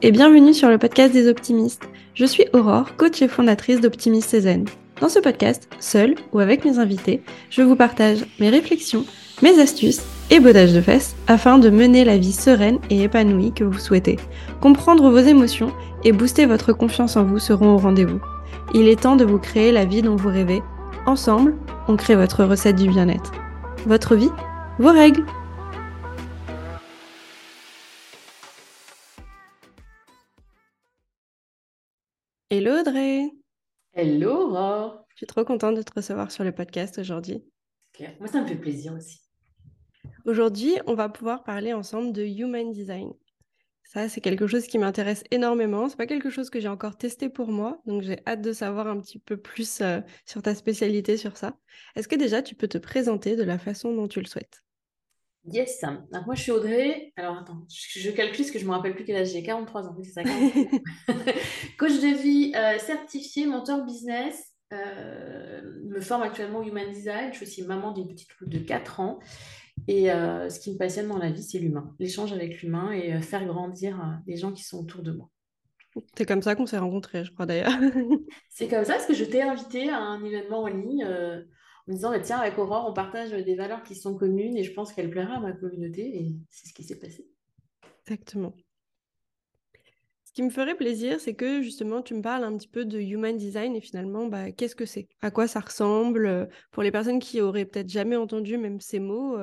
et bienvenue sur le podcast des optimistes. Je suis Aurore, coach et fondatrice d'Optimiste Cézanne. Dans ce podcast, seule ou avec mes invités, je vous partage mes réflexions, mes astuces et bodages de fesses afin de mener la vie sereine et épanouie que vous souhaitez. Comprendre vos émotions et booster votre confiance en vous seront au rendez-vous. Il est temps de vous créer la vie dont vous rêvez. Ensemble, on crée votre recette du bien-être. Votre vie, vos règles. Hello Audrey Hello Aurore Je suis trop contente de te recevoir sur le podcast aujourd'hui. Moi, ça me fait plaisir aussi. Aujourd'hui, on va pouvoir parler ensemble de Human Design. Ça, c'est quelque chose qui m'intéresse énormément. C'est pas quelque chose que j'ai encore testé pour moi, donc j'ai hâte de savoir un petit peu plus euh, sur ta spécialité sur ça. Est-ce que déjà tu peux te présenter de la façon dont tu le souhaites? Yes. Donc moi, je suis Audrey. Alors attends, je, calcule ce que je me rappelle plus quel âge j'ai. 43 ans. Oui, c'est ça. Coach de vie euh, certifié, mentor business. Euh, me forme actuellement au Human Design. Je suis aussi maman d'une petite loupe de 4 ans. Et euh, ce qui me passionne dans la vie, c'est l'humain, l'échange avec l'humain et euh, faire grandir les gens qui sont autour de moi. C'est comme ça qu'on s'est rencontrés, je crois d'ailleurs. c'est comme ça parce que je t'ai invité à un événement en ligne me disant bah, tiens, avec Aurore, on partage des valeurs qui sont communes et je pense qu'elle plaira à ma communauté. Et c'est ce qui s'est passé. Exactement. Ce qui me ferait plaisir, c'est que justement, tu me parles un petit peu de human design et finalement, bah, qu'est-ce que c'est? À quoi ça ressemble? Pour les personnes qui auraient peut-être jamais entendu même ces mots,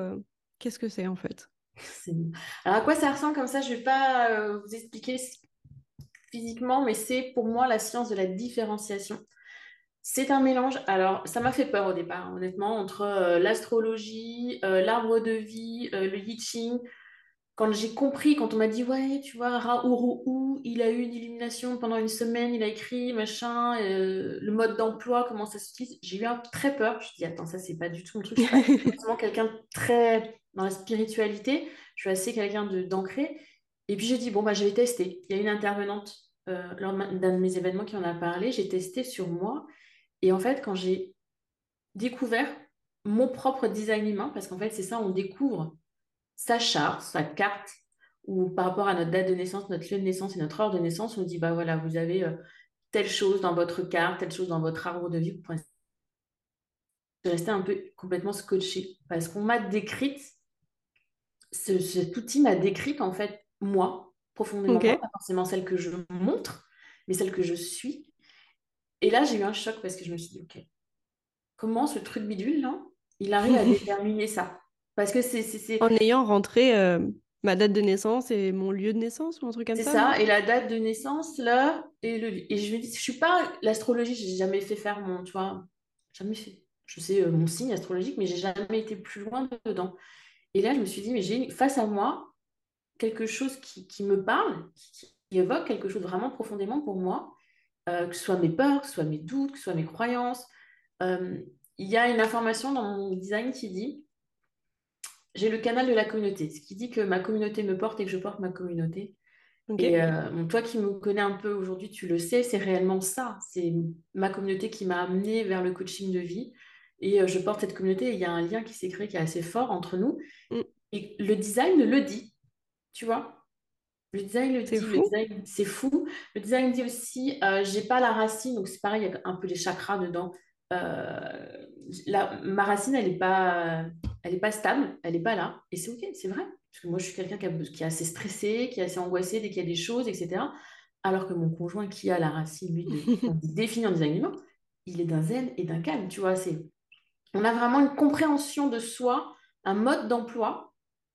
Qu'est-ce que c'est en fait? Alors à quoi ça ressemble comme ça Je ne vais pas euh, vous expliquer physiquement, mais c'est pour moi la science de la différenciation. C'est un mélange, alors ça m'a fait peur au départ, honnêtement, entre euh, l'astrologie, euh, l'arbre de vie, le Ching. Quand j'ai compris, quand on m'a dit, ouais, tu vois, Raourou, il a eu une illumination pendant une semaine, il a écrit, machin, le mode d'emploi, comment ça s'utilise, j'ai eu un, très peur. Je me suis dit, attends, ça, c'est pas du tout mon truc. Je suis pas quelqu'un très dans la spiritualité. Je suis assez quelqu'un d'ancré. Et puis j'ai dit, bon, bah, je vais tester. Il y a une intervenante euh, lors d'un de mes événements qui en a parlé. J'ai testé sur moi. Et en fait, quand j'ai découvert mon propre design humain, parce qu'en fait, c'est ça, on découvre sa charte, sa carte, ou par rapport à notre date de naissance, notre lieu de naissance et notre heure de naissance, on dit, bah voilà, vous avez euh, telle chose dans votre carte, telle chose dans votre arbre de vie. Vous pourrez rester un peu complètement scotché parce qu'on m'a décrite cet outil m'a décrite en fait moi profondément, pas forcément celle que je montre, mais celle que je suis. Et là, j'ai eu un choc parce que je me suis dit, ok, comment ce truc bidule là, il arrive à déterminer ça? Parce que c'est en ayant rentré euh, ma date de naissance et mon lieu de naissance ou un truc comme ça. C'est ça, et la date de naissance là et le et je me dis, je suis pas l'astrologie, j'ai jamais fait faire mon, tu vois, jamais fait. Je sais euh, mon signe astrologique, mais j'ai jamais été plus loin dedans. Et là, je me suis dit, mais j'ai face à moi quelque chose qui, me parle, qui, évoque quelque chose vraiment profondément pour moi, euh, que ce soit mes peurs, que ce soit mes doutes, que ce soit mes croyances. Euh, il y a une information dans mon design qui dit, j'ai le canal de la communauté, ce qui dit que ma communauté me porte et que je porte ma communauté. Et euh, toi qui me connais un peu aujourd'hui, tu le sais, c'est réellement ça. C'est ma communauté qui m'a amené vers le coaching de vie. Et euh, je porte cette communauté il y a un lien qui s'est créé qui est assez fort entre nous. Mm. Et le design le dit, tu vois. Le design le dit, c'est fou. Le design dit aussi, euh, j'ai pas la racine, donc c'est pareil, il y a un peu les chakras dedans. Euh, la, ma racine, elle n'est pas, elle est pas stable, elle n'est pas là. Et c'est ok, c'est vrai. Parce que moi, je suis quelqu'un qui, qui, est assez stressé, qui est assez angoissé dès qu'il y a des choses, etc. Alors que mon conjoint qui a la racine, lui, de, définir en design humain, il est d'un zen et d'un calme, tu vois. C'est on a vraiment une compréhension de soi, un mode d'emploi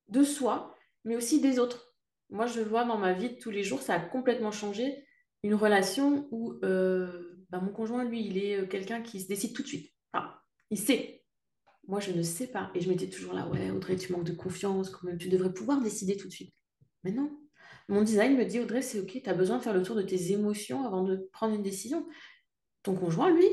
de soi, mais aussi des autres. Moi, je vois dans ma vie de tous les jours, ça a complètement changé une relation où euh, bah, mon conjoint, lui, il est euh, quelqu'un qui se décide tout de suite. il sait. Moi, je ne sais pas. Et je m'étais toujours là, ouais, Audrey, tu manques de confiance, quand même, tu devrais pouvoir décider tout de suite. Mais non. Mon design me dit, Audrey, c'est OK, tu as besoin de faire le tour de tes émotions avant de prendre une décision. Ton conjoint, lui,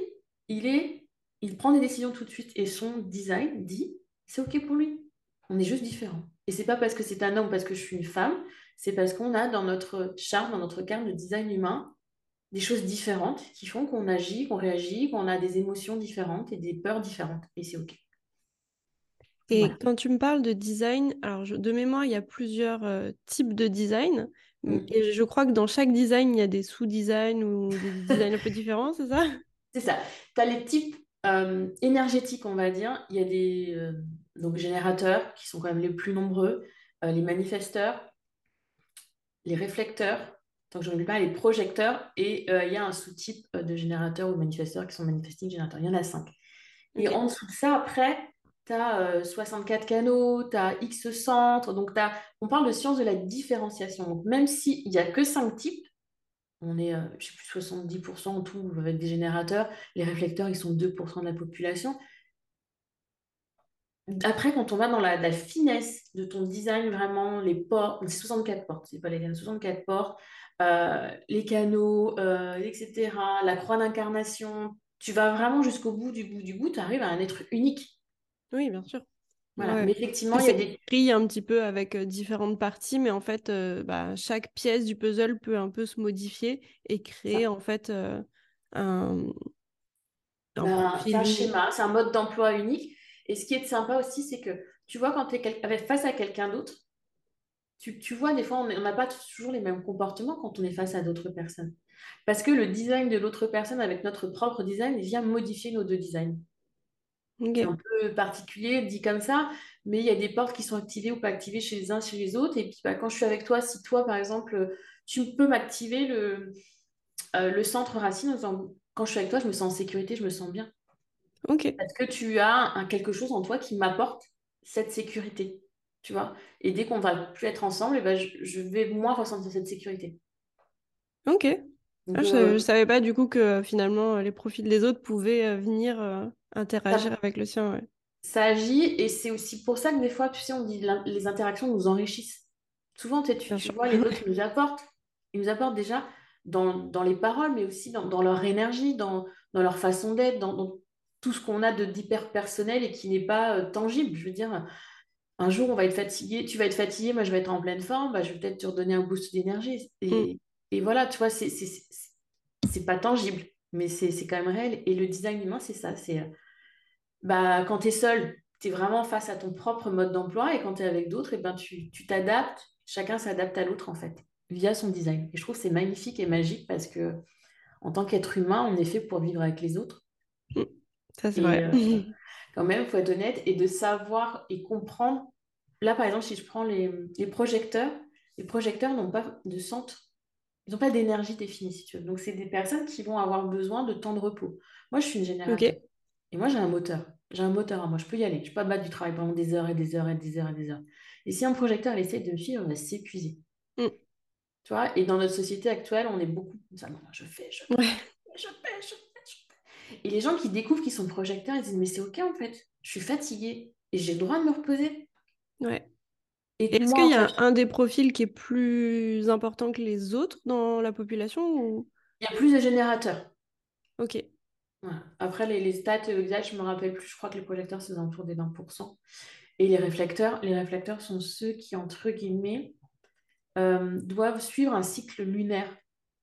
il est il prend des décisions tout de suite et son design dit c'est ok pour lui. On est juste différents. Et c'est pas parce que c'est un homme, parce que je suis une femme, c'est parce qu'on a dans notre charme, dans notre carte de design humain, des choses différentes qui font qu'on agit, qu'on réagit, qu'on a des émotions différentes et des peurs différentes. Et c'est ok. Et quand tu me parles de design, alors de mémoire, il y a plusieurs euh, types de design. Mm. Et je crois que dans chaque design, il y a des sous-designs ou des designs un peu différents, c'est ça? C'est ça. Tu as les types euh, énergétiques, on va dire. Il y a des euh, donc, générateurs qui sont quand même les plus nombreux, les manifesteurs, les réflecteurs, tant que je ne pas, les projecteurs, et il y a un sous-type de générateurs ou manifesteurs qui sont manifesting générateurs. Il y en a cinq. Et en dessous de ça, après, tu as 64 canaux, tu as X centres. Donc, t'as- on parle de science de la différenciation. Donc, même s'il n'y a que cinq types, on est, euh, je sais plus, 70% en tout avec des générateurs. Les réflecteurs, ils sont 2% de la population. Après, quand on va dans la, la finesse de ton design, vraiment, les portes, c'est 64 portes, c'est pas les canaux, 64 portes, euh, les canaux, euh, etc., la croix d'incarnation, tu vas vraiment jusqu'au bout du bout du bout, tu arrives à un être unique. Oui, bien sûr. Voilà. Mais effectivement, il y a des... écrit un petit peu avec euh, différentes parties, mais en fait, euh, bah, chaque pièce du puzzle peut un peu se modifier et créer ça. en fait euh, un, un Ben, un schéma, c'est un mode d'emploi unique. Et ce qui est sympa aussi, c'est que tu vois, quand tu es face à quelqu'un d'autre, tu, tu vois, des fois, on n'a pas toujours les mêmes comportements quand on est face à d'autres personnes. Parce que le design de l'autre personne avec notre propre design vient modifier nos deux designs. C'est un peu particulier dit comme ça, mais il y a des portes qui sont activées ou pas activées chez les uns, chez les autres. Et puis, bah, quand je suis avec toi, si toi, par exemple, tu peux m'activer le, euh, le centre racine en disant, quand je suis avec toi, je me sens en sécurité, je me sens bien. Ok, Parce que tu as un, quelque chose en toi qui m'apporte cette sécurité, tu vois. Et dès qu'on va plus être ensemble, eh ben, je, je vais moins ressentir cette sécurité. ok. Ah, je, je euh, savais pas du coup que finalement les profils des autres pouvaient euh, venir euh, interagir ça, avec le sien. Ouais, ça agit et c'est aussi pour ça que des fois, tu sais, on dit les interactions nous enrichissent. Souvent, tu, vois, les autres, nous apportent. Ils nous apportent déjà dans, dans les paroles, mais aussi dans, dans leur énergie, dans, dans leur façon d'être, dans tout ce qu'on a de d'hyper personnel et qui n'est pas euh, tangible. Je veux dire, Un jour, on va être fatigué, tu vas être fatigué, moi je vais être en pleine forme, bah, je vais peut-être te redonner un boost d'énergie. Mm. Et, et voilà, tu vois, c'est c'est pas tangible, mais c'est quand même réel. Et le design humain, c'est ça. C'est euh, bah, quand tu es seul, tu es vraiment face à ton propre mode d'emploi, et quand tu es avec d'autres, et ben, tu tu t'adaptes, chacun s'adapte à l'autre en fait, via son design. Et je trouve que c'est magnifique et magique parce que en tant qu'être humain, on est fait pour vivre avec les autres. Mm. Ça, c'est vrai. euh, quand même, il faut être honnête et de savoir et comprendre. Là, par exemple, si je prends les, les projecteurs, les projecteurs n'ont pas de centre, ils n'ont pas d'énergie définie, si tu veux. Donc, c'est des personnes qui vont avoir besoin de temps de repos. Moi, je suis une générateur. Ok, Et moi, j'ai un moteur. J'ai un moteur à moi. Je peux y aller. Je ne peux pas battre du travail pendant des heures et des heures et des heures et des heures. Et si un projecteur il essaie de me suivre, on va s'épuiser. Mm. Tu vois? Et dans notre société actuelle, on est beaucoup comme ça. Non, je fais, je fais, ouais, je fais, je fais, je fais. Et les gens qui découvrent qu'ils sont projecteurs, ils disent, mais c'est OK en fait. Je suis fatiguée et j'ai le droit de me reposer. ouais. Est-ce qu'il y a un des profils qui est plus important que les autres dans la population ou... il y a plus de générateurs. Ok. Après, les, les stats exactes, je ne me rappelle plus. Je crois que les projecteurs, c'est aux alentours des 20%. Et les réflecteurs, les réflecteurs sont ceux qui, entre guillemets, euh, doivent suivre un cycle lunaire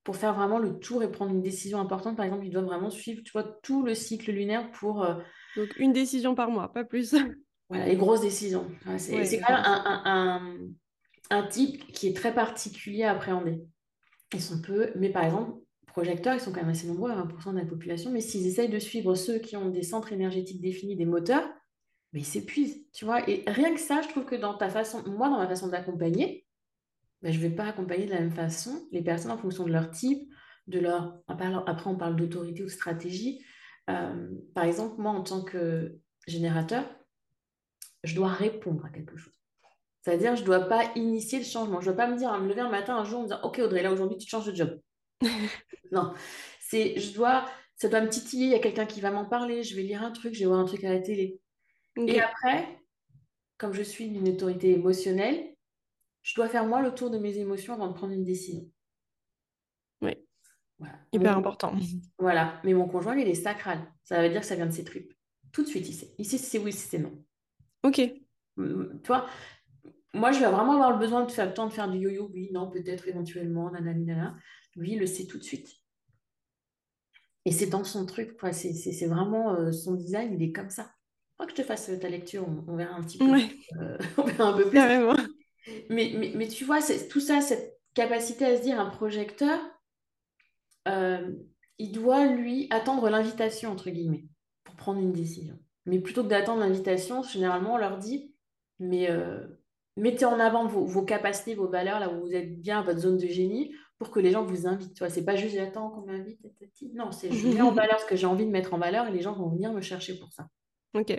pour faire vraiment le tour et prendre une décision importante. Par exemple, ils doivent vraiment suivre, tu vois, tout le cycle lunaire pour euh, donc une décision par mois, pas plus. voilà, les grosses décisions. C'est Ouais, c'est quand même un, un- un- un type qui est très particulier à appréhender. Ils sont peu, mais par exemple, projecteurs, ils sont quand même assez nombreux à 20% de la population, mais s'ils essayent de suivre ceux qui ont des centres énergétiques définis, des moteurs, mais ils s'épuisent, tu vois. Et rien que ça, je trouve que dans ta façon, moi, dans ma façon d'accompagner, ben, je ne vais pas accompagner de la même façon les personnes en fonction de leur type, de leur... Après, on parle d'autorité ou de stratégie. Euh, par exemple, moi, en tant que générateur, je dois répondre à quelque chose. C'est-à-dire, je ne dois pas initier le changement. Je ne dois pas me dire, me lever un matin, un jour, me dire, OK, Audrey, là, aujourd'hui, tu changes de job. Non, c'est, je dois, ça doit me titiller, il y a quelqu'un qui va m'en parler, je vais lire un truc, je vais voir un truc à la télé. Et après, comme je suis d'une autorité émotionnelle, je dois faire moi le tour de mes émotions avant de prendre une décision. ouais, Voilà. Hyper important. voilà. Mais mon conjoint, lui, il est sacral. Ça veut dire que ça vient de ses tripes. Tout de suite, il sait. Il sait si c'est oui, si c'est non. Ok, Hum, Tu vois, moi, je vais vraiment avoir le besoin de faire le temps de faire du yo-yo. Oui, non, peut-être, éventuellement, nanani, nanana. Lui, il le sait tout de suite. Et c'est dans son truc, quoi. C'est c'est- c'est vraiment euh, son design, il est comme ça. Faut que je te fasse euh, ta lecture, on, on verra un petit peu plus. ouais, euh, on verra un peu plus. carrément. Mais, mais, mais tu vois, c'est tout ça, cette- capacité à se dire un projecteur, euh, il doit, lui, attendre l'invitation, entre guillemets, pour prendre une décision. Mais plutôt que d'attendre l'invitation, généralement, on leur dit, mais euh, mettez en avant vos, vos, capacités, vos valeurs, là où vous êtes bien, votre zone de génie, pour que les gens vous invitent. Ce n'est pas juste j'attends qu'on m'invite. Non, c'est je mets en valeur ce que j'ai envie de mettre en valeur et les gens vont venir me chercher pour ça. Ok.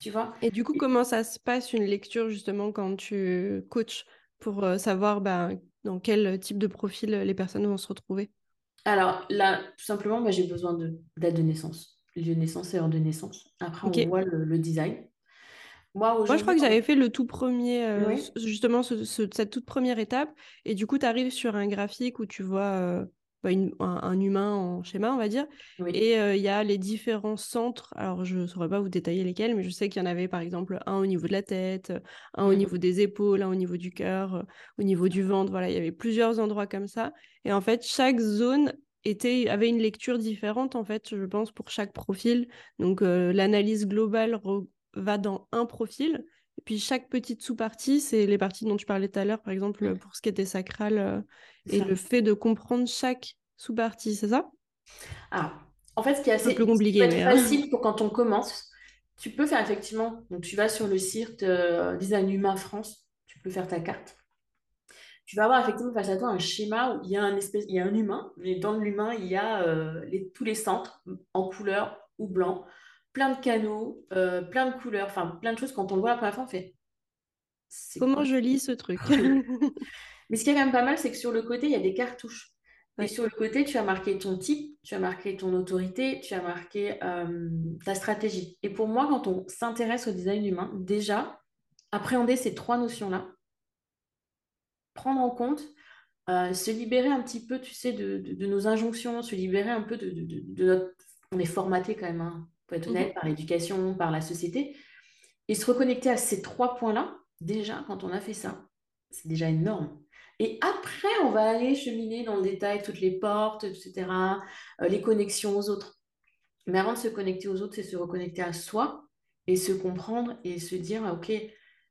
Tu vois? Et du coup, comment ça se passe une lecture justement quand tu coaches pour euh, savoir bah, dans quel type de profil les personnes vont se retrouver? Alors là, tout simplement, bah, j'ai besoin de date de naissance, lieu de naissance et heure de naissance. Après, on voit le, design. Moi, je crois que j'avais fait le tout premier, euh, justement, cette toute première étape. Et du coup, tu arrives sur un graphique où tu vois euh, bah, un, humain en schéma, on va dire. Et euh, il y a les différents centres. Alors, je ne saurais pas vous détailler lesquels, mais je sais qu'il y en avait, par exemple, un au niveau de la tête, un au mhm. niveau des épaules, un au niveau du cœur, au niveau du ventre. Voilà, il y avait plusieurs endroits comme ça. Et en fait, chaque zone était, avait une lecture différente, en fait, je pense, pour chaque profil. Donc, l'analyse globale va dans un profil. Puis chaque petite sous-partie, c'est les parties dont tu parlais tout à l'heure, par exemple, pour ce qui était sacral, euh, et le fait de comprendre chaque sous-partie, c'est ça? Alors, en fait, ce qui est assez plus compliqué, mais hein. facile pour quand on commence, tu peux faire effectivement, donc tu vas sur le site euh, Design Humain France, tu peux faire ta carte. Tu vas avoir effectivement face à toi un schéma où il y a un, espèce, il y a un humain, mais dans l'humain, il y a euh, les, tous les centres en couleur ou blanc plein de canaux, euh, plein de couleurs, enfin plein de choses. Quand on le voit la première fois, on fait. Comment je lis ce truc Mais ce qui est quand même pas mal, c'est que sur le côté, il y a des cartouches. Et sur le côté, tu as marqué ton type, tu as marqué ton autorité, tu as marqué euh, ta stratégie. Et pour moi, quand on s'intéresse au design humain, déjà, appréhender ces trois notions-là, prendre en compte, euh, se libérer un petit peu, tu sais, de, nos injonctions, se libérer un peu de, notre... On est formaté quand même, hein pour être honnête, mhm. par l'éducation, par la société. Et se reconnecter à ces trois points-là, déjà, quand on a fait ça, c'est déjà énorme. Et après, on va aller cheminer dans le détail toutes les portes, etc., euh, les connexions aux autres. Mais avant de se connecter aux autres, c'est se reconnecter à soi et se comprendre et se dire, ah, OK,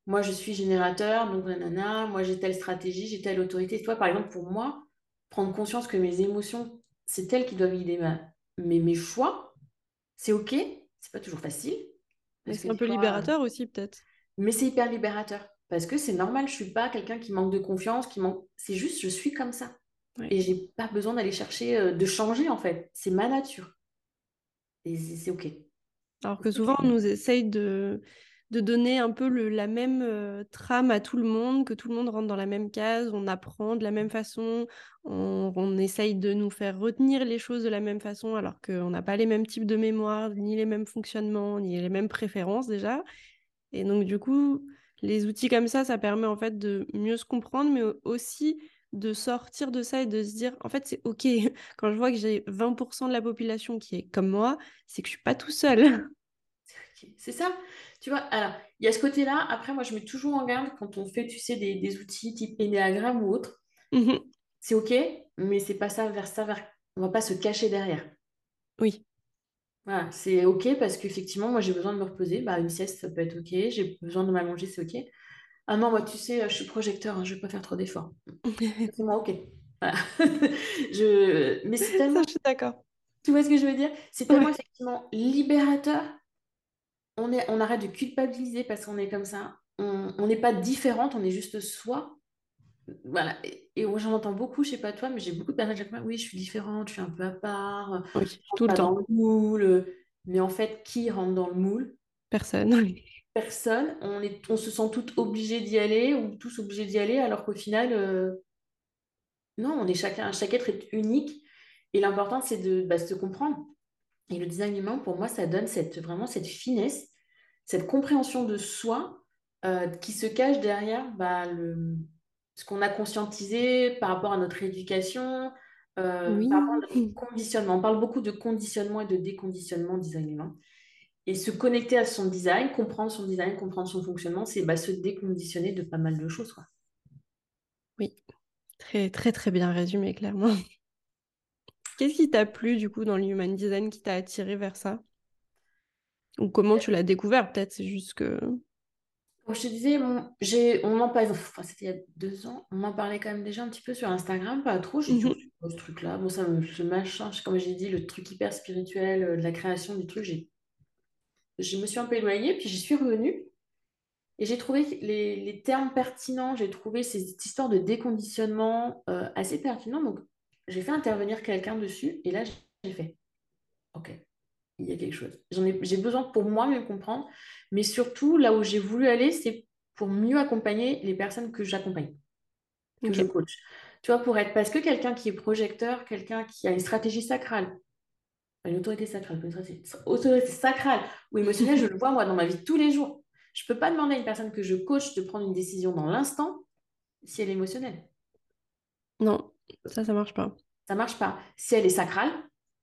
moi je suis générateur, donc nanana, moi j'ai telle stratégie, j'ai telle autorité. Toi, par exemple, pour moi, prendre conscience que mes émotions, c'est elles qui doivent guider mais mes choix, c'est OK, c'est pas toujours facile. C'est un peu libérateur aussi, peut-être. Mais c'est hyper libérateur. Parce que c'est normal, je suis pas quelqu'un qui manque de confiance, qui manque. C'est juste, je suis comme ça. Et j'ai pas besoin d'aller chercher, euh, de changer, en fait. C'est ma nature. Et c'est OK. Alors que souvent, on nous essaye de de donner un peu la même euh, trame à tout le monde, que tout le monde rentre dans la même case, on apprend de la même façon, on, on essaye de nous faire retenir les choses de la même façon, alors qu'on n'a pas les mêmes types de mémoire, ni les mêmes fonctionnements, ni les mêmes préférences déjà. Et donc du coup, les outils comme ça, ça permet en fait de mieux se comprendre, mais aussi de sortir de ça et de se dire, en fait, c'est OK. Quand je vois que j'ai 20% de la population qui est comme moi, c'est que je suis pas tout seul. C'est ça. Tu vois, alors, il y a ce côté-là. Après, moi, je mets toujours en garde quand on fait, tu sais, des, outils type Enneagram ou autre. Mhm. C'est OK, mais c'est pas ça vers ça, vers... on va pas se cacher derrière. Oui. Voilà, c'est OK parce qu'effectivement, moi, j'ai besoin de me reposer. Bah, une sieste, ça peut être OK. J'ai besoin de m'allonger, c'est OK. Ah non, moi, tu sais, je suis projecteur, hein, je vais pas faire trop d'efforts. c'est moi, OK. Voilà. je... Mais c'est tellement... je suis d'accord. Tu vois ce que je veux dire? C'est tellement effectivement libérateur on, est, on arrête de culpabiliser parce qu'on est comme ça. On n'est pas différente, on est juste soi. Voilà. Et, j'en entends beaucoup, je sais pas toi, mais j'ai beaucoup de personnes qui disent Oui, je suis différente, je suis un peu à part, tout le temps. Dans le moule. Mais en fait, qui rentre dans le moule? Personne. Personne. On, est, on se sent toutes obligées d'y aller ou tous obligés d'y aller, alors qu'au final, euh, non, on est chacun, chaque être est unique. Et l'important, c'est de bah, se comprendre. Et le design humain, pour moi, ça donne cette, vraiment cette finesse, cette compréhension de soi euh, qui se cache derrière bah, le, ce qu'on a conscientisé par rapport à notre éducation, euh, par rapport à notre conditionnement. On parle beaucoup de conditionnement et de déconditionnement design humain. Et se connecter à son design, comprendre son design, comprendre son fonctionnement, c'est bah, se déconditionner de pas mal de choses. Quoi. Oui, très très très bien résumé, clairement. Qu'est-ce qui t'a plu du coup dans l'human design qui t'a attiré vers ça? Ou comment tu l'as découvert peut-être C'est juste que. je te disais, on, j'ai, on en parle, enfin, c'était il y a deux ans, on en parlait quand même déjà un petit peu sur Instagram, pas trop. J'ai oh, c'est quoi ce truc-là, bon, ça me, ce machin, comme j'ai dit, le truc hyper spirituel, euh, de la création du truc, j'ai, je me suis un peu éloignée, puis j'y suis revenue. Et j'ai trouvé les, les termes pertinents, j'ai trouvé ces histoires de déconditionnement euh, assez pertinents. Donc, j'ai fait intervenir quelqu'un dessus, et là, j'ai fait, OK, il y a quelque chose. J'en ai, j'ai besoin pour moi mieux comprendre, mais surtout, là où j'ai voulu aller, c'est pour mieux accompagner les personnes que j'accompagne, que je coach. Tu vois, pour être, parce que quelqu'un qui est projecteur, quelqu'un qui a une stratégie sacrale, une autorité sacrale, une stratégie, autorité sacrale ou émotionnelle, je le vois moi dans ma vie tous les jours. Je peux pas demander à une personne que je coach de prendre une décision dans l'instant si elle est émotionnelle. Non, ça, ça marche pas. Ça marche pas. Si elle est sacrale,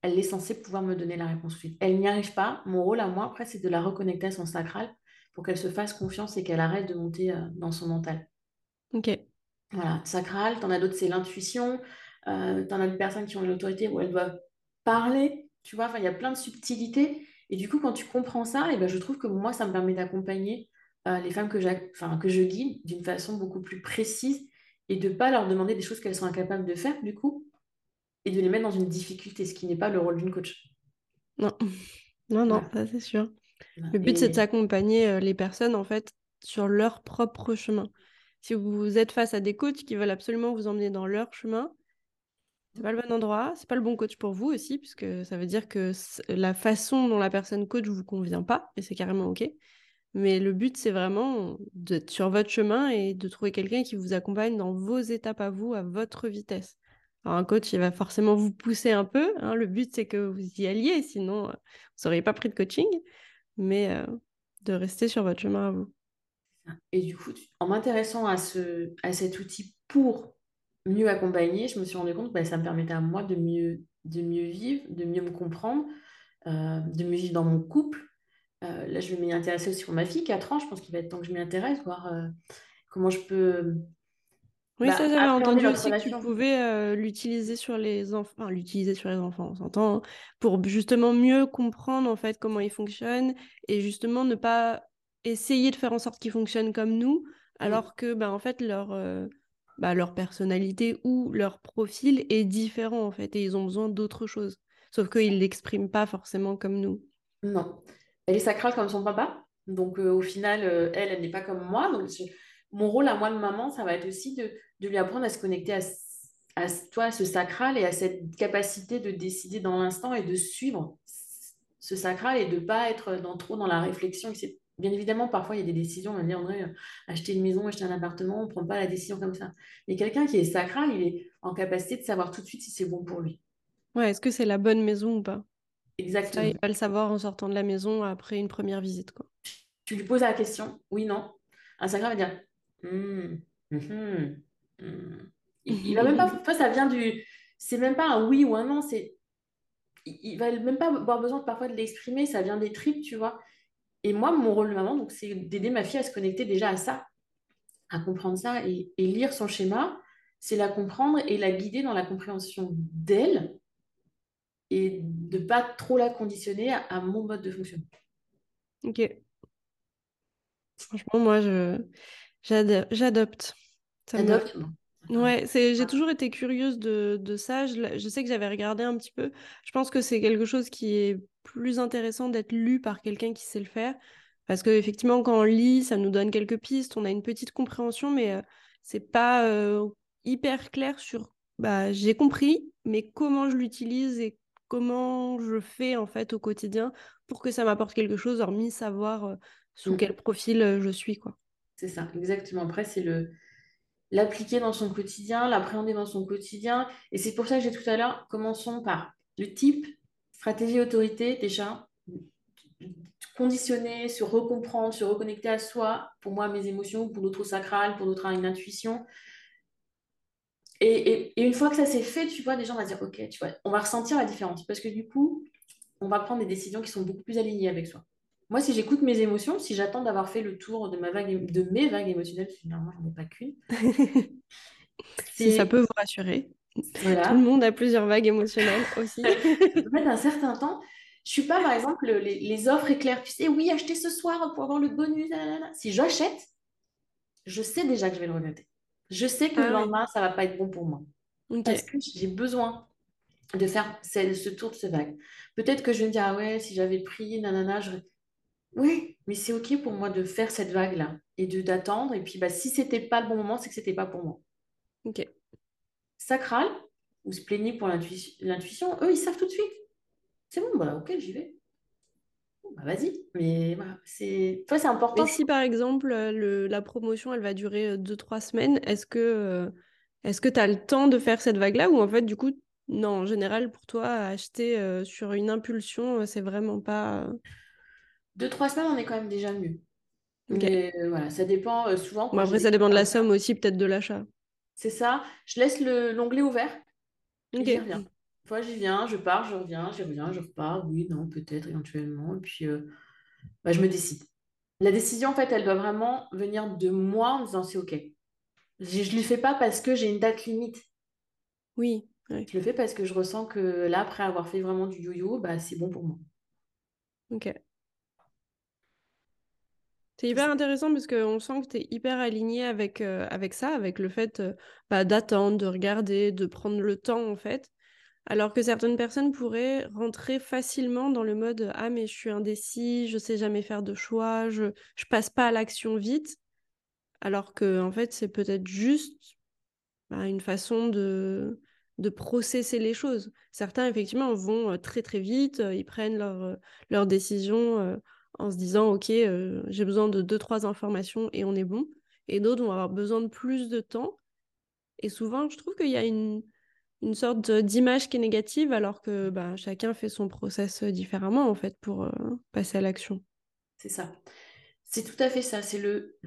elle est censée pouvoir me donner la réponse suite. Elle n'y arrive pas. Mon rôle à moi, après, c'est de la reconnecter à son sacral pour qu'elle se fasse confiance et qu'elle arrête de monter euh, dans son mental. Ok. Voilà, sacral. T'en as d'autres, c'est l'intuition. Euh, t'en as des personnes qui ont une autorité où elles doivent parler. Tu vois, il y a plein de subtilités. Et du coup, quand tu comprends ça, et ben, je trouve que moi, ça me permet d'accompagner euh, les femmes que, que je guide d'une façon beaucoup plus précise et de pas leur demander des choses qu'elles sont incapables de faire, du coup, et de les mettre dans une difficulté, ce qui n'est pas le rôle d'une coach. Non, non, non, Voilà. ça c'est sûr. Voilà. Le but, c'est Et s'accompagner euh, les personnes, en fait, sur leur propre chemin. Si vous êtes face à des coachs qui veulent absolument vous emmener dans leur chemin, c'est pas le bon endroit, c'est pas le bon coach pour vous aussi, puisque ça veut dire que la façon dont la personne coach vous convient pas, et c'est carrément OK. Mais le but, c'est vraiment d'être sur votre chemin et de trouver quelqu'un qui vous accompagne dans vos étapes à vous, à votre vitesse. Alors, un coach, il va forcément vous pousser un peu. hein. Le but, c'est que vous y alliez, sinon, euh, vous n'auriez pas pris de coaching, mais euh, de rester sur votre chemin à vous. Et du coup, en m'intéressant à ce, à cet outil pour mieux accompagner, je me suis rendu compte que bah, ça me permettait à moi de mieux, de mieux vivre, de mieux me comprendre, euh, de mieux vivre dans mon couple. Euh, là, je vais m'y intéresser aussi pour ma fille, 4 ans. Je pense qu'il va être temps que je m'y intéresse, voir euh, comment je peux Oui, bah, ça, j'avais entendu aussi que tu pouvais euh, l'utiliser sur les enfants, enfin, l'utiliser sur les enfants, on s'entend, pour justement mieux comprendre en fait comment ils fonctionnent et justement ne pas essayer de faire en sorte qu'ils fonctionnent comme nous, Mm. alors que bah, en fait leur, bah, leur personnalité ou leur profil est différent en fait et ils ont besoin d'autre chose. Sauf qu'ils l'expriment pas forcément comme nous. Non. Elle est sacrale comme son papa. Donc, euh, au final, euh, elle, elle n'est pas comme moi. Donc, mon rôle à moi de maman, ça va être aussi de, lui apprendre à se connecter à, toi, à ce sacral et à cette capacité de décider dans l'instant et de suivre ce sacral et de pas être dans, trop dans la réflexion. Bien évidemment, parfois, il y a des décisions. On va dire, euh, acheter une maison, acheter un appartement, on ne prend pas la décision comme ça. Mais quelqu'un qui est sacral, il est en capacité de savoir tout de suite si c'est bon pour lui. Ouais, est-ce que c'est la bonne maison ou pas? Ça, il Exactement. va le savoir en sortant de la maison après une première visite, quoi. Tu lui poses la question, oui, non. Un sacral va dire, Hmm, mhm, hmm. Il, il va même pas, toi, ça vient du, c'est même pas un oui ou un non, c'est, il, il va même pas avoir besoin parfois de l'exprimer, ça vient des tripes, tu vois. Et moi, mon rôle de maman, donc, c'est d'aider ma fille à se connecter déjà à ça, à comprendre ça et, et lire son schéma, c'est la comprendre et la guider dans la compréhension d'elle et de pas trop la conditionner à, à mon mode de fonctionnement. Ok. Franchement, moi, je j'ado- j'adopte. Ouais, c'est, j'ai toujours été curieuse de, de ça. Je sais que j'avais regardé un petit peu. Je pense que c'est quelque chose qui est plus intéressant d'être lu par quelqu'un qui sait le faire. Parce que effectivement, quand on lit, ça nous donne quelques pistes, on a une petite compréhension, mais euh, c'est pas euh, hyper clair sur bah j'ai compris, mais comment je l'utilise et comment je fais en fait au quotidien pour que ça m'apporte quelque chose, hormis savoir euh, sous quel Hmm, profil euh, je suis, quoi. c'est ça, exactement. Après, c'est le l'appliquer dans son quotidien, l'appréhender dans son quotidien. Et c'est pour ça que j'ai tout à l'heure, commençons par le type, stratégie, autorité, déjà, conditionner, se recomprendre, se reconnecter à soi, pour moi, mes émotions, pour d'autres au sacral, pour à une intuition. Et, et- et une fois que ça s'est fait, tu vois, déjà, on va dire, OK, tu vois, on va ressentir la différence. Parce que du coup, on va prendre des décisions qui sont beaucoup plus alignées avec soi. Moi, si j'écoute mes émotions, si j'attends d'avoir fait le tour de ma vague, de mes vagues émotionnelles, parce que généralement, j'en ai pas qu'une, Si ça peut vous rassurer. Tout le monde a plusieurs vagues émotionnelles aussi. peut mettre un certain temps. Je suis pas, par exemple, les, les offres éclairs. Tu sais, oui, acheter ce soir pour avoir le bonus. là, là, là. Si j'achète, je sais déjà que je vais le regretter. Je sais que Ah le ouais. lendemain, ça va pas être bon pour moi. Parce que j'ai besoin de faire ce, ce tour de ce vague. Peut-être que je vais me dire, ah ouais, si j'avais pris, nanana, je... Oui, mais c'est OK pour moi de faire cette vague-là et de d'attendre. Et puis, bah, si c'était pas le bon moment, c'est que c'était pas pour moi. Ok. Sacral ou se plaignez pour l'intuition, eux, ils savent tout de suite. C'est bon, bah, OK, j'y vais. Bah, vas-y. Mais voilà, c'est... Toi, c'est important. Mais si par exemple euh, le, la promotion elle va durer 2-3 semaines, est-ce que euh, est-ce que tu as le temps de faire cette vague-là ou en fait du coup non, en général pour toi acheter euh, sur une impulsion, euh, c'est vraiment pas euh, Deux, trois semaines, on est quand même déjà mieux. Mais euh, voilà, ça dépend. euh, souvent, Bon après ça dépend de la somme aussi peut-être de l'achat. c'est ça. Je laisse le, l'onglet ouvert et fois, j'y viens, je pars, je reviens, j'y reviens, je repars. Oui, non, peut-être, éventuellement. Et puis, euh, bah, je me décide. La décision, en fait, elle doit vraiment venir de moi en me disant c'est OK. Je ne le fais pas parce que j'ai une date limite. Oui. Je le fais parce que je ressens que là, après avoir fait vraiment du yo-yo, bah, c'est bon pour moi. OK. C'est hyper intéressant parce qu'on sent que tu es hyper aligné avec, euh, avec ça, avec le fait euh, bah, d'attendre, de regarder, de prendre le temps en fait. Alors que certaines personnes pourraient rentrer facilement dans le mode Ah, mais je suis indécis, je sais jamais faire de choix, je, je passe pas à l'action vite. Alors que, en fait, c'est peut-être juste bah, une façon de, de processer les choses. Certains, effectivement, vont très très vite, ils prennent leur, euh, leur décision euh, en se disant Ok, j'ai besoin de deux, trois informations et on est bon. Et d'autres vont avoir besoin de plus de temps. Et souvent, je trouve qu'il y a une une sorte d'image qui est négative alors que bah, chacun fait son process différemment en fait pour euh, passer à l'action. C'est ça. C'est tout à fait ça. C'est le,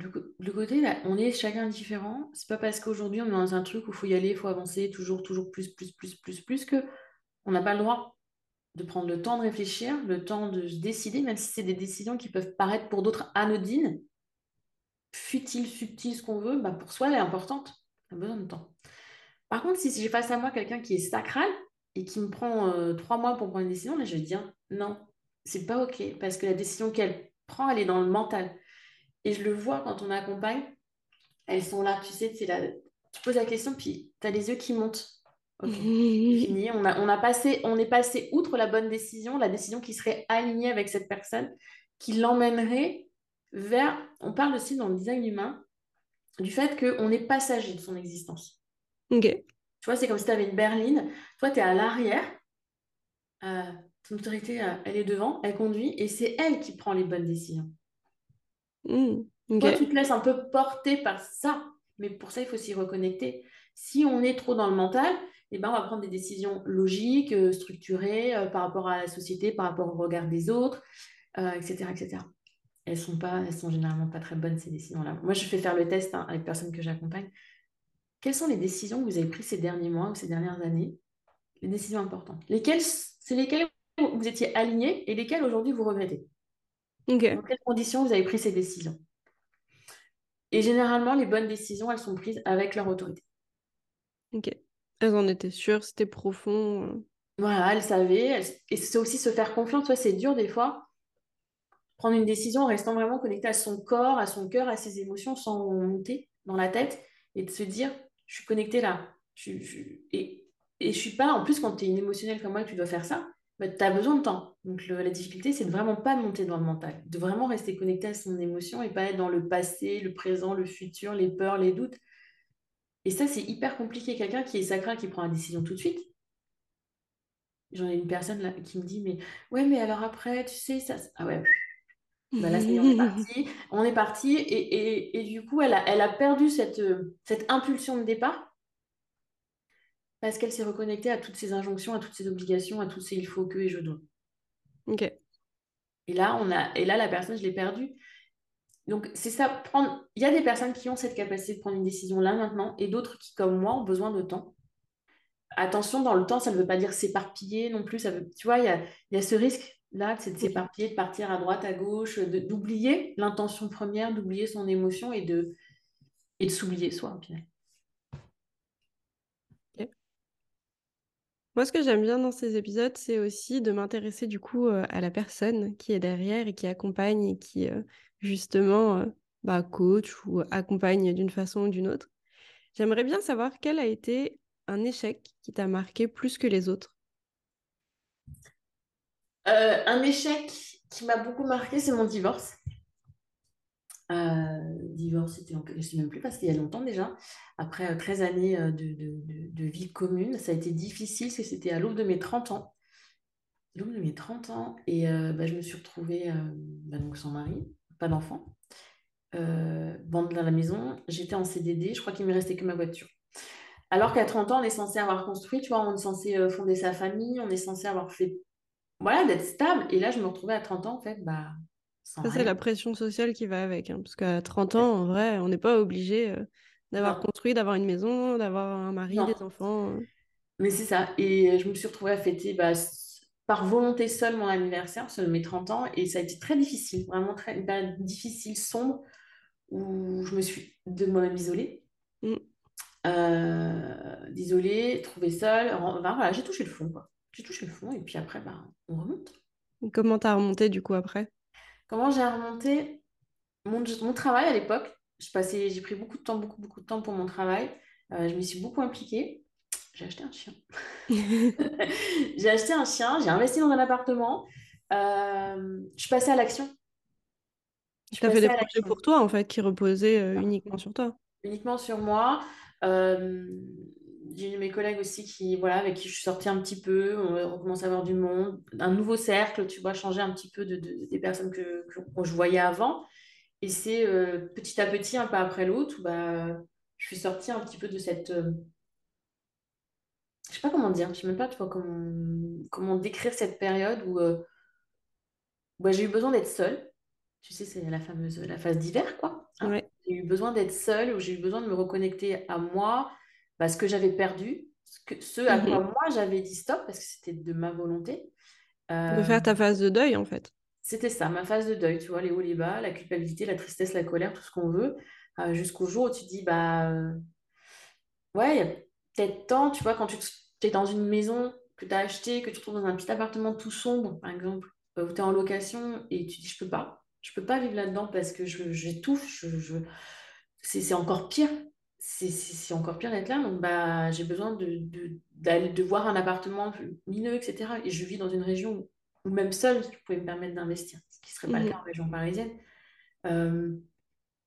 côté on est chacun différent. C'est pas parce qu'aujourd'hui on est dans un truc où il faut y aller, il faut avancer, toujours, toujours plus, plus, plus, plus, plus, que on n'a pas le droit de prendre le temps de réfléchir, le temps de se décider, même si c'est des décisions qui peuvent paraître pour d'autres anodines, futiles, subtiles, ce qu'on veut, bah pour soi, elle est importante. On a besoin de temps. Par contre, si j'ai face à moi quelqu'un qui est sacral et qui me prend euh, trois mois pour prendre une décision, là, je vais dire non, c'est pas OK, parce que la décision qu'elle prend, elle est dans le mental. Et je le vois quand on accompagne, elles sont là, tu sais, là, tu poses la question, puis tu as les yeux qui montent. Fini. On a, on a passé, on est passé outre la bonne décision, la décision qui serait alignée avec cette personne, qui l'emmènerait vers. On parle aussi dans le design humain du fait qu'on est passager de son existence. Ok. Tu vois, c'est comme si tu avais une berline. Toi, tu es à l'arrière. euh, ton autorité, euh, elle est devant, elle conduit, et c'est elle qui prend les bonnes décisions. Ok. Toi, tu te laisses un peu porter par ça, mais pour ça, il faut s'y reconnecter. Si on est trop dans le mental, eh ben, on va prendre des décisions logiques, euh, structurées par rapport à la société, par rapport au regard des autres, etc., etc. Elles sont pas, elles sont généralement pas très bonnes, ces décisions-là. Moi, je fais faire le test hein, avec personnes que j'accompagne. Quelles sont les décisions que vous avez prises ces derniers mois ou ces dernières années? Les décisions importantes. Lesquelles, c'est lesquelles vous étiez alignées et lesquelles aujourd'hui vous regrettez? Dans Ok. quelles conditions vous avez pris ces décisions? Et généralement, les bonnes décisions, elles sont prises avec leur autorité. Ok. Elles en étaient sûres, c'était profond. euh. Voilà, elles savaient. elles- Et c'est aussi se faire confiance. Tu vois, c'est dur des fois, prendre une décision en restant vraiment connecté à son corps, à son cœur, à ses émotions, sans monter dans la tête et de se dire, je suis connecté là. Je, je- et, et je suis pas, en plus, quand tu es une émotionnelle comme moi et tu dois faire ça, bah, tu as besoin de temps. Donc la difficulté, c'est de vraiment pas monter dans le mental, de vraiment rester connecté à son émotion et pas être dans le passé, le présent, le futur, les peurs, les doutes. Et ça, c'est hyper compliqué. Quelqu'un qui est sacral, qui prend la décision tout de suite. J'en ai une personne là qui me dit, mais ouais, mais alors après, tu sais, ça. Ah ouais, bah là, est, on est parti. On est parti. Et, et, et du coup, elle a, elle a perdu cette, cette impulsion de départ parce qu'elle s'est reconnectée à toutes ses injonctions, à toutes ses obligations, à tous ses il faut que et je dois. Ok. Et là, on a, et là, la personne, je l'ai perdue. Donc, c'est ça, prendre. Il y a des personnes qui ont cette capacité de prendre une décision là maintenant, et d'autres qui, comme moi, ont besoin de temps. Attention, dans le temps, ça ne veut pas dire s'éparpiller non plus. Ça veut, tu vois, il y a, y a ce risque-là, c'est de s'éparpiller, de partir à droite, à gauche, d'oublier l'intention première, d'oublier son émotion et de, et de s'oublier soi, au final. Ok. Moi, ce que j'aime bien dans ces épisodes, c'est aussi de m'intéresser du coup euh, à la personne qui est derrière et qui accompagne et qui euh, justement euh, bah, coach ou accompagne d'une façon ou d'une autre. J'aimerais bien savoir quel a été un échec qui t'a marqué plus que les autres? Euh, un échec qui m'a beaucoup marqué, c'est mon divorce. Euh, divorce, c'était en... je ne sais même plus, parce qu'il y a longtemps déjà. Après 13 années de, vie commune, ça a été difficile, parce que c'était à l'aube de mes 30 ans. L'aube de mes 30 ans, et bah, je me suis retrouvée bah, donc sans mari, pas d'enfant euh, dans la maison, j'étais en CDD, je crois qu'il ne me restait que ma voiture. Alors qu'à 30 ans, on est censé avoir construit, tu vois, on est censé euh, fonder sa famille, on est censé avoir fait, voilà, d'être stable. Et là, je me retrouvais à 30 ans, en fait, bah, sans Ça, c'est la pression sociale qui va avec. Hein, parce qu'à 30 ans, en vrai, on n'est pas obligé euh, d'avoir construit, d'avoir une maison, d'avoir un mari, des enfants. Hein. Mais c'est ça. Et je me suis retrouvée à fêter bah, par volonté seule mon anniversaire, mes 30 ans. Et ça a été très difficile, vraiment très difficile, sombre où je me suis de moi-même isolée. Mm. Euh, d'isoler, trouver seule. voilà, j'ai touché le fond, quoi. J'ai touché le fond et puis après, bah, on remonte. Comment t'as remonté du coup après? Comment j'ai remonté? Mon, mon, travail à l'époque. J'ai pris beaucoup de temps, beaucoup, beaucoup de temps pour mon travail. Euh, je me suis beaucoup impliquée. J'ai acheté un chien. j'ai acheté un chien, j'ai investi dans un appartement. Euh, je suis passée à l'action. Tu as fait des projets pour toi, en fait, qui reposaient euh, uniquement sur toi? Uniquement sur moi. Euh, j'ai eu mes collègues aussi qui, voilà, avec qui je suis sortie un petit peu. On, commence à avoir du monde, un nouveau cercle, tu vois, changer un petit peu de, des personnes que, que, je voyais avant. Et c'est euh, petit à petit, un pas après l'autre, bah, je suis sortie un petit peu de cette. Je je sais pas comment dire, je sais même pas tu vois, comment, comment décrire cette période où bah, j'ai eu besoin d'être seule tu sais, c'est la fameuse la phase d'hiver, quoi. J'ai eu besoin d'être seule, ou j'ai eu besoin de me reconnecter à moi, parce que j'avais perdu, ce, que, ce à quoi mhm. moi j'avais dit stop, parce que c'était de ma volonté. de faire ta phase de deuil, en fait. C'était ça, ma phase de deuil, tu vois, les hauts, les bas, la culpabilité, la tristesse, la colère, tout ce qu'on veut, euh, jusqu'au jour où tu dis, bah, euh, ouais, il y a peut-être temps, tu vois, quand tu es dans une maison que tu as achetée, que tu trouves dans un petit appartement tout sombre, par exemple, euh, où tu es en location et tu dis, je peux pas je peux pas vivre là-dedans parce que j'étouffe. Je, je, c'est encore pire. C'est encore pire d'être là. Donc, bah, j'ai besoin de, de, de, voir un appartement mineux, etc. Et je vis dans une région où, même seule, je pouvais me permettre d'investir, ce qui ne serait pas le mhm. cas en région parisienne. Euh,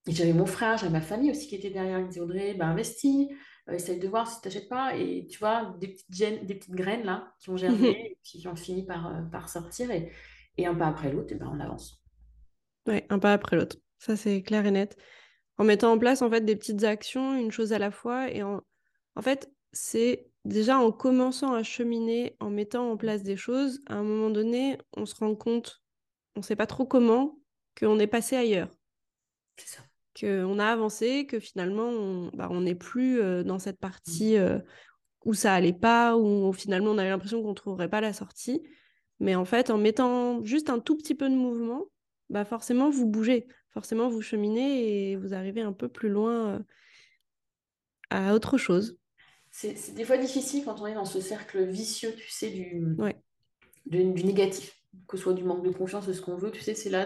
et j'avais mon frère, j'avais ma famille aussi qui était derrière. Ils me disaient Audrey, bah, investis, euh, essaye de voir si tu n'achètes pas. Et tu vois, des petites, gènes, des petites graines là qui ont germé et qui ont fini par, euh, par sortir. Et, et un pas après l'autre, et ben, on avance. Ouais, un pas après l'autre. Ça, c'est clair et net. En mettant en place, en fait, des petites actions, une chose à la fois. Et en, en fait, c'est déjà en commençant à cheminer, en mettant en place des choses, à un moment donné, on se rend compte, on ne sait pas trop comment, qu'on est passé ailleurs. C'est ça. Qu'on a avancé, que finalement, on bah, n'est plus euh, dans cette partie euh, où ça allait pas, où finalement on avait l'impression qu'on ne trouverait pas la sortie. Mais en fait, en mettant juste un tout petit peu de mouvement, bah forcément vous bougez, forcément vous cheminez et vous arrivez un peu plus loin euh, à autre chose. C'est des fois difficile quand on est dans ce cercle vicieux, tu sais, du, du, négatif, que ce soit du manque de confiance, de ce qu'on veut, tu sais, c'est là,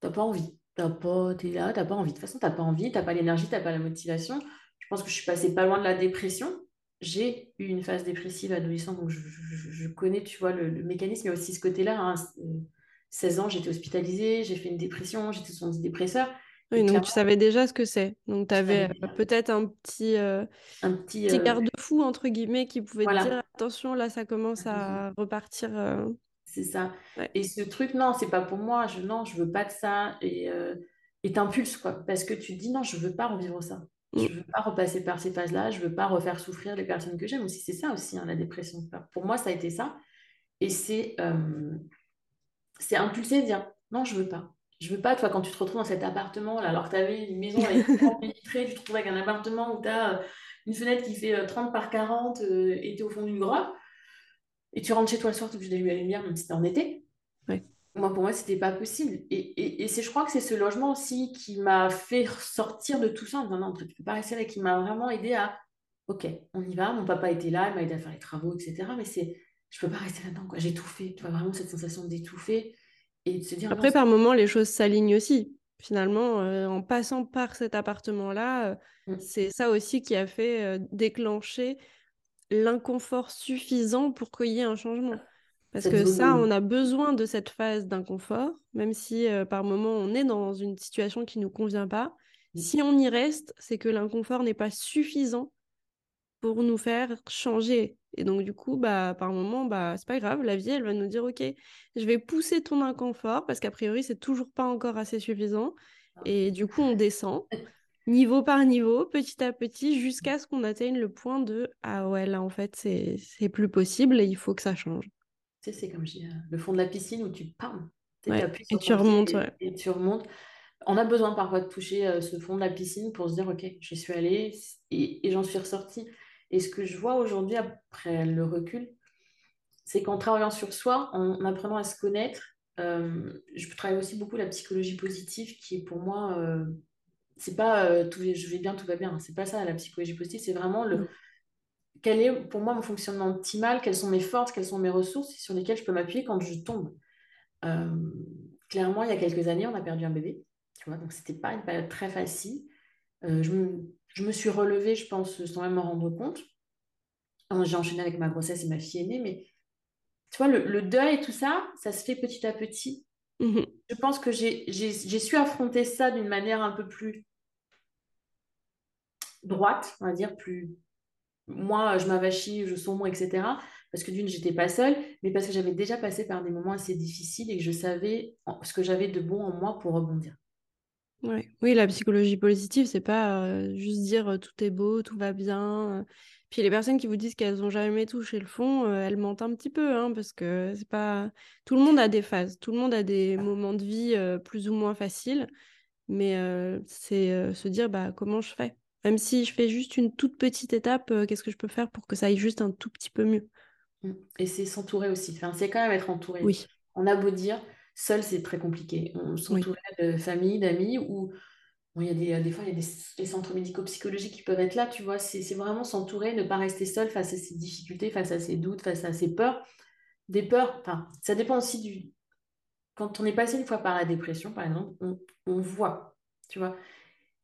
t'as pas envie, t'as pas, t'es là, t'as pas envie. De toute façon, t'as pas envie, t'as pas l'énergie, t'as pas la motivation. Je pense que je suis passée pas loin de la dépression. J'ai eu une phase dépressive adolescente, donc je, connais, tu vois, le, mécanisme. Il y a aussi ce côté-là. Hein, 16 ans, j'étais hospitalisée, j'ai fait une dépression, j'étais sous antidépresseur. Oui, donc tu savais déjà ce que c'est. Donc tu avais euh, peut-être un petit, euh, un petit, euh, garde-fou, entre guillemets, qui pouvait te dire attention, là, ça commence à repartir. C'est ça. Et ce truc, non, c'est pas pour moi. Je, non, je veux pas de ça. Et et t'impulses, quoi. Parce que tu te dis non, je veux pas revivre ça. Je mm. veux pas repasser par ces phases-là. Je veux pas refaire souffrir les personnes que j'aime. Aussi, c'est ça aussi, hein, la dépression. Pour moi, ça a été ça. Et c'est c'est impulsé de dire non, je veux pas. Je veux pas, toi, quand tu te retrouves dans cet appartement, là, alors que tu avais une maison avec vitrée, tu te retrouves avec un appartement où tu as euh, une fenêtre qui fait 30 euh, par 40 euh, et tu es au fond d'une grotte, et tu rentres chez toi le soir, tu es obligé d'allumer la lumière, même si tu en été. Moi, pour moi, c'était pas possible. Et, et, c'est, je crois que c'est ce logement aussi qui m'a fait sortir de tout ça en disant non, tu peux pas rester là, qui m'a vraiment aidé à ok, on y va. Mon papa était là, il m'a aidé à faire les travaux, etc. Mais c'est je peux pas rester là-dedans, quoi. J'ai tout fait. Tu vois, vraiment cette sensation d'étouffer et de se dire. Après, par moment, les choses s'alignent aussi. Finalement, euh, en passant par cet appartement-là, euh, Mm. c'est ça aussi qui a fait euh, déclencher l'inconfort suffisant pour qu'il y ait un changement. Parce Cette que ça, on a besoin de cette phase d'inconfort, même si par moment on est dans une situation qui ne nous convient pas. Mm. Si on y reste, c'est que l'inconfort n'est pas suffisant pour nous faire changer. Et donc, du coup, bah, par moment, bah, c'est pas grave, la vie, elle va nous dire, OK, je vais pousser ton inconfort parce qu'a priori, c'est toujours pas encore assez suffisant. Et du coup, on descend niveau par niveau, petit à petit, jusqu'à ce qu'on atteigne le point de, ah ouais, là, en fait, c'est, plus possible et il faut que ça change. Tu sais, c'est comme je dis, euh, le fond de la piscine où tu pam, Ouais. Et tu remontes, ouais. et, et tu remontes. On a besoin parfois de toucher euh, ce fond de la piscine pour se dire, OK, j'y suis allée et, et j'en suis ressortie. Et ce que je vois aujourd'hui, après le recul, c'est qu'en travaillant sur soi, en apprenant à se connaître, euh, je travaille aussi beaucoup la psychologie positive, qui est pour moi, euh, c'est pas euh, tout, je vais bien, tout va bien. C'est pas ça la psychologie positive, c'est vraiment le quel est pour moi mon fonctionnement optimal, quelles sont mes forces, quelles sont mes ressources sur lesquelles je peux m'appuyer quand je tombe. Euh, clairement, il y a quelques années, on a perdu un bébé, tu vois, donc c'était pas une période très facile. Je me, je me suis relevée, je pense, sans même m'en rendre compte. J'ai enchaîné avec ma grossesse et ma fille aînée, mais tu vois, le, le deuil et tout ça, ça se fait petit à petit. Mhm. Je pense que j'ai su affronter ça d'une manière un peu plus droite, on va dire, plus moi, je m'avachis, je sombre, etc. Parce que d'une, j'étais pas seule, mais parce que j'avais déjà passé par des moments assez difficiles et que je savais ce que j'avais de bon en moi pour rebondir. Ouais. Oui, la psychologie positive, c'est pas euh, juste dire euh, tout est beau, tout va bien. Puis les personnes qui vous disent qu'elles ont jamais touché le fond, euh, elles mentent un petit peu, hein, parce que c'est pas. Tout le monde a des phases, tout le monde a des moments de vie plus ou moins faciles, mais c'est se dire bah comment je fais? Même si je fais juste une toute petite étape, qu'est-ce que je peux faire pour que ça aille juste un tout petit peu mieux? Mm. Et c'est s'entourer aussi. Enfin, c'est quand même être entouré. Oui, On a beau dire, seul, c'est très compliqué. On oui. s'entourer de famille, d'amis, ou bon, il y a des, des fois, il y a des, des centres médico-psychologiques qui peuvent être là, tu vois. C'est c'est vraiment s'entourer, ne pas rester seul face à ses difficultés, face à ses doutes, face à ses peurs. Des peurs, enfin, ça dépend aussi du, Quand on est passé une fois par la dépression, par exemple, on, on voit, tu vois.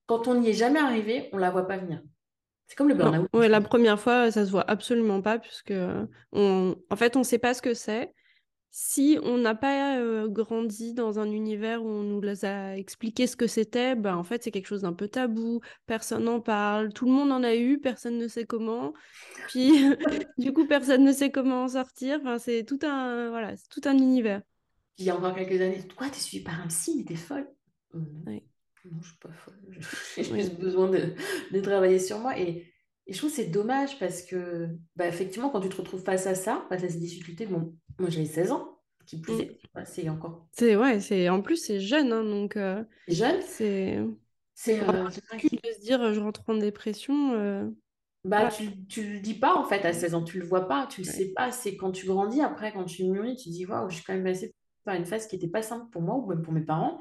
Quand on n'y est jamais arrivé, on la voit pas venir. C'est comme le burn-out, ouais, la première fois, ça se voit absolument pas, puisque euh, on... en fait, on sait pas ce que c'est. Si on n'a pas euh, grandi dans un univers où on nous les a expliqué ce que c'était, ben en fait c'est quelque chose d'un peu tabou, personne n'en parle, tout le monde en a eu, personne ne sait comment, puis du coup personne ne sait comment en sortir, enfin c'est tout un voilà, c'est tout un univers. Il y a encore quelques années, quoi, t'es suivie par un psy, mais t'es folle. Euh, non, je suis pas folle. J'ai juste besoin de, de travailler sur moi. Et, et je trouve que c'est dommage parce que, bah, effectivement, quand tu te retrouves face à ça, face à ces difficultés, bon, moi j'avais 16 ans, qui plus Mm. est, c'est encore C'est ouais, c'est en plus c'est jeune, hein, donc euh, jeune. c'est C'est euh, de se dire je rentre en dépression, euh, Bah, voilà. tu, tu le dis pas en fait à 16 ans, tu le vois pas, tu le Ouais. sais pas. C'est quand tu grandis, après, quand tu mûris, tu dis waouh, je suis quand même passée par une phase qui était pas simple pour moi ou même pour mes parents.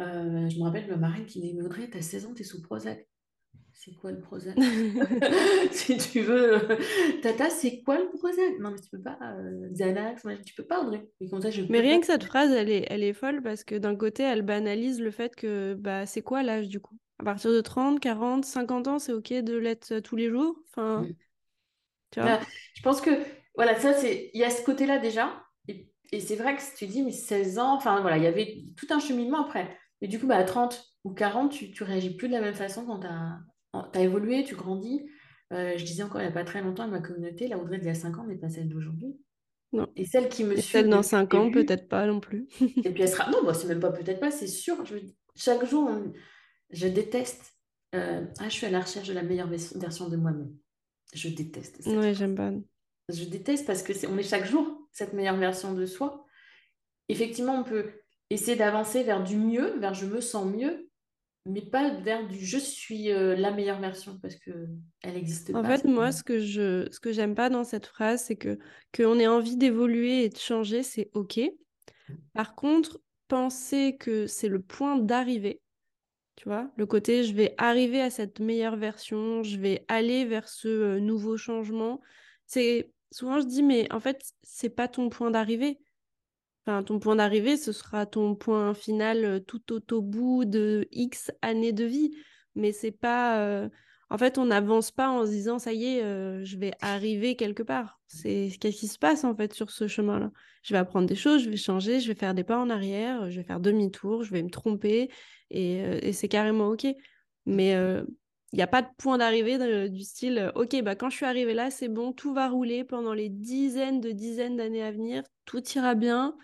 Euh, je me rappelle ma marraine qui me dit Audrey, t'as 16 ans, t'es sous Prozac. C'est quoi le Prozac? Si tu veux, euh, Tata, c'est quoi le Prozac? Non, mais tu peux pas, euh, Xanax, tu peux pas, Audrey. Et comme ça, je Mais pas. rien que cette phrase, elle est, elle est folle parce que d'un côté, elle banalise le fait que bah, c'est quoi l'âge du coup? À partir de 30, 40, 50 ans, c'est OK de l'être euh, tous les jours? Enfin, tu vois? Là, je pense que, voilà, ça, c'est, il y a ce côté-là déjà. Et, et c'est vrai que si tu dis, mais 16 ans, enfin, voilà, il y avait tout un cheminement après. Mais du coup, bah, à 30 ou 40, tu, tu réagis plus de la même façon quand tu as, évolué, tu grandis. Euh, je disais encore il n'y a pas très longtemps à ma communauté, la Audrey d'il y a 5 ans n'est pas celle d'aujourd'hui. Non. Et celles qui me Et celle suivent dans depuis 5 le ans, peut-être pas non plus. et puis elle sera. Non, bah, c'est même pas peut-être pas, c'est sûr. Je... Chaque jour, on- je déteste. euh, Ah, je suis à la recherche de la meilleure vers- version de moi-même. Je déteste cette Ouais, j'aime pas. Je déteste parce que c'est, on est chaque jour cette meilleure version de soi. Effectivement, on peut essayer d'avancer vers du mieux, vers je me sens mieux, mais pas vers du je suis euh, la meilleure version parce que elle n'existe En pas. fait, moi, ce que je, ce que j'aime pas dans cette phrase, c'est que qu'on ait envie d'évoluer et de changer, c'est OK. Par contre, penser que c'est le point d'arrivée, Tu vois, le côté je vais arriver à cette meilleure version, je vais aller vers ce euh, nouveau changement. C'est souvent je dis mais en fait, c'est pas ton point d'arrivée. Ton point d'arrivée, ce sera ton point final euh, tout au, bout de X années de vie. Mais c'est pas. euh, En fait, on n'avance pas en se disant, ça y est, euh, je vais arriver quelque part. C'est qu'est-ce qui se passe en fait sur ce chemin-là? Je vais apprendre des choses, je vais changer, je vais faire des pas en arrière, je vais faire demi-tour, je vais me tromper et, c'est carrément OK. Mais il n'y a pas de point d'arrivée du style, OK, bah, quand je suis arrivée là, c'est bon, tout va rouler pendant les dizaines de dizaines d'années à venir, tout ira bien.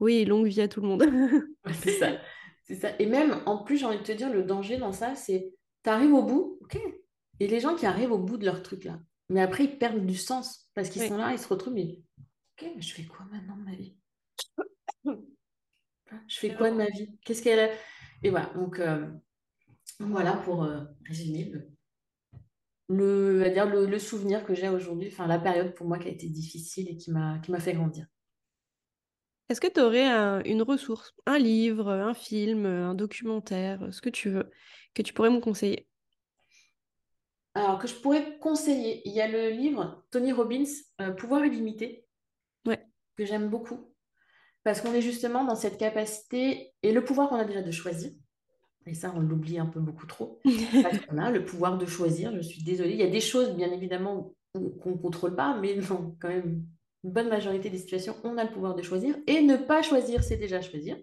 Oui, longue vie à tout le monde. C'est ça. C'est ça. Et même, en plus, j'ai envie de te dire, le danger dans ça, c'est t'arrives au bout, ok. Et les gens qui arrivent au bout de leur truc là, mais après, ils perdent du sens parce qu'ils Oui. sont là, ils se retrouvent, mais ok, mais je fais quoi maintenant de ma vie? Je fais quoi de ma vie? Qu'est-ce qu'elle a? Et voilà, donc euh, voilà pour euh, résumer le, le, on va dire le, le souvenir que j'ai aujourd'hui, enfin la période pour moi qui a été difficile et qui m'a fait grandir. Est-ce que tu aurais une ressource, un livre, un film, un documentaire, ce que tu veux, que tu pourrais me conseiller? Alors que je pourrais conseiller, il y a le livre Tony Robbins, euh, Pouvoir illimité, Ouais. que j'aime beaucoup. Parce qu'on est justement dans cette capacité et le pouvoir qu'on a déjà de choisir. Et ça, on l'oublie un peu beaucoup trop. Parce qu'on a le pouvoir de choisir, je suis désolée. Il y a des choses, bien évidemment, qu'on ne contrôle pas, mais dans quand même une bonne majorité des situations, on a le pouvoir de choisir. Et ne pas choisir, c'est déjà choisir.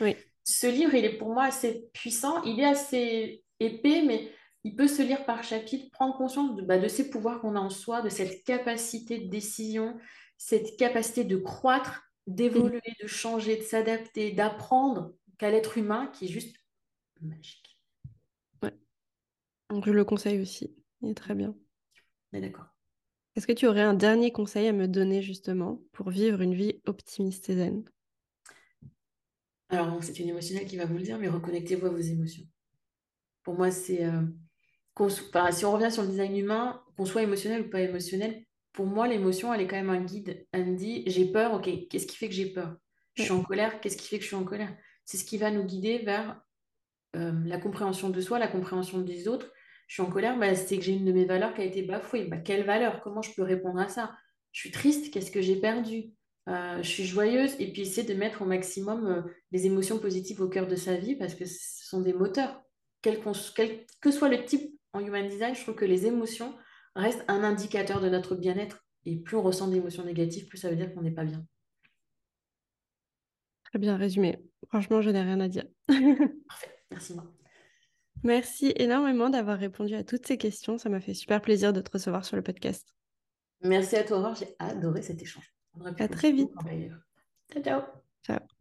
Oui. Ce livre, il est pour moi assez puissant. Il est assez épais, mais il peut se lire par chapitre, prendre conscience de, bah, de ces pouvoirs qu'on a en soi, de cette capacité de décision, cette capacité de croître, d'évoluer, de changer, de s'adapter, d'apprendre qu'à l'être humain qui est juste magique. Donc, je le conseille aussi. Il est très bien. On est d'accord. Est-ce que tu aurais un dernier conseil à me donner justement pour vivre une vie optimiste et zen? Alors, c'est une émotionnelle qui va vous le dire, mais reconnectez-vous à vos émotions. Pour moi, c'est euh, enfin, si on revient sur le design humain, qu'on soit émotionnel ou pas émotionnel, pour moi, l'émotion, elle est quand même un guide. Elle me dit, j'ai peur, ok, qu'est-ce qui fait que j'ai peur? Je suis en colère, qu'est-ce qui fait que je suis en colère? C'est ce qui va nous guider vers euh, la compréhension de soi, la compréhension des autres. Je suis en colère, bah, c'est que j'ai une de mes valeurs qui a été bafouée. Bah, quelle valeur? Comment je peux répondre à ça? Je suis triste, qu'est-ce que j'ai perdu? Euh, je suis joyeuse, et puis essayer de mettre au maximum euh, les émotions positives au cœur de sa vie parce que ce sont des moteurs. Quel, que soit le type en human design, je trouve que les émotions restent un indicateur de notre bien-être. Et plus on ressent d'émotions négatives, plus ça veut dire qu'on n'est pas bien. Très bien résumé. Franchement, je n'ai rien à dire. Parfait, merci moi. Merci énormément d'avoir répondu à toutes ces questions. Ça m'a fait super plaisir de te recevoir sur le podcast. Merci à toi, Aurore, j'ai adoré cet échange. On À très vite. Ciao, ciao. Ciao.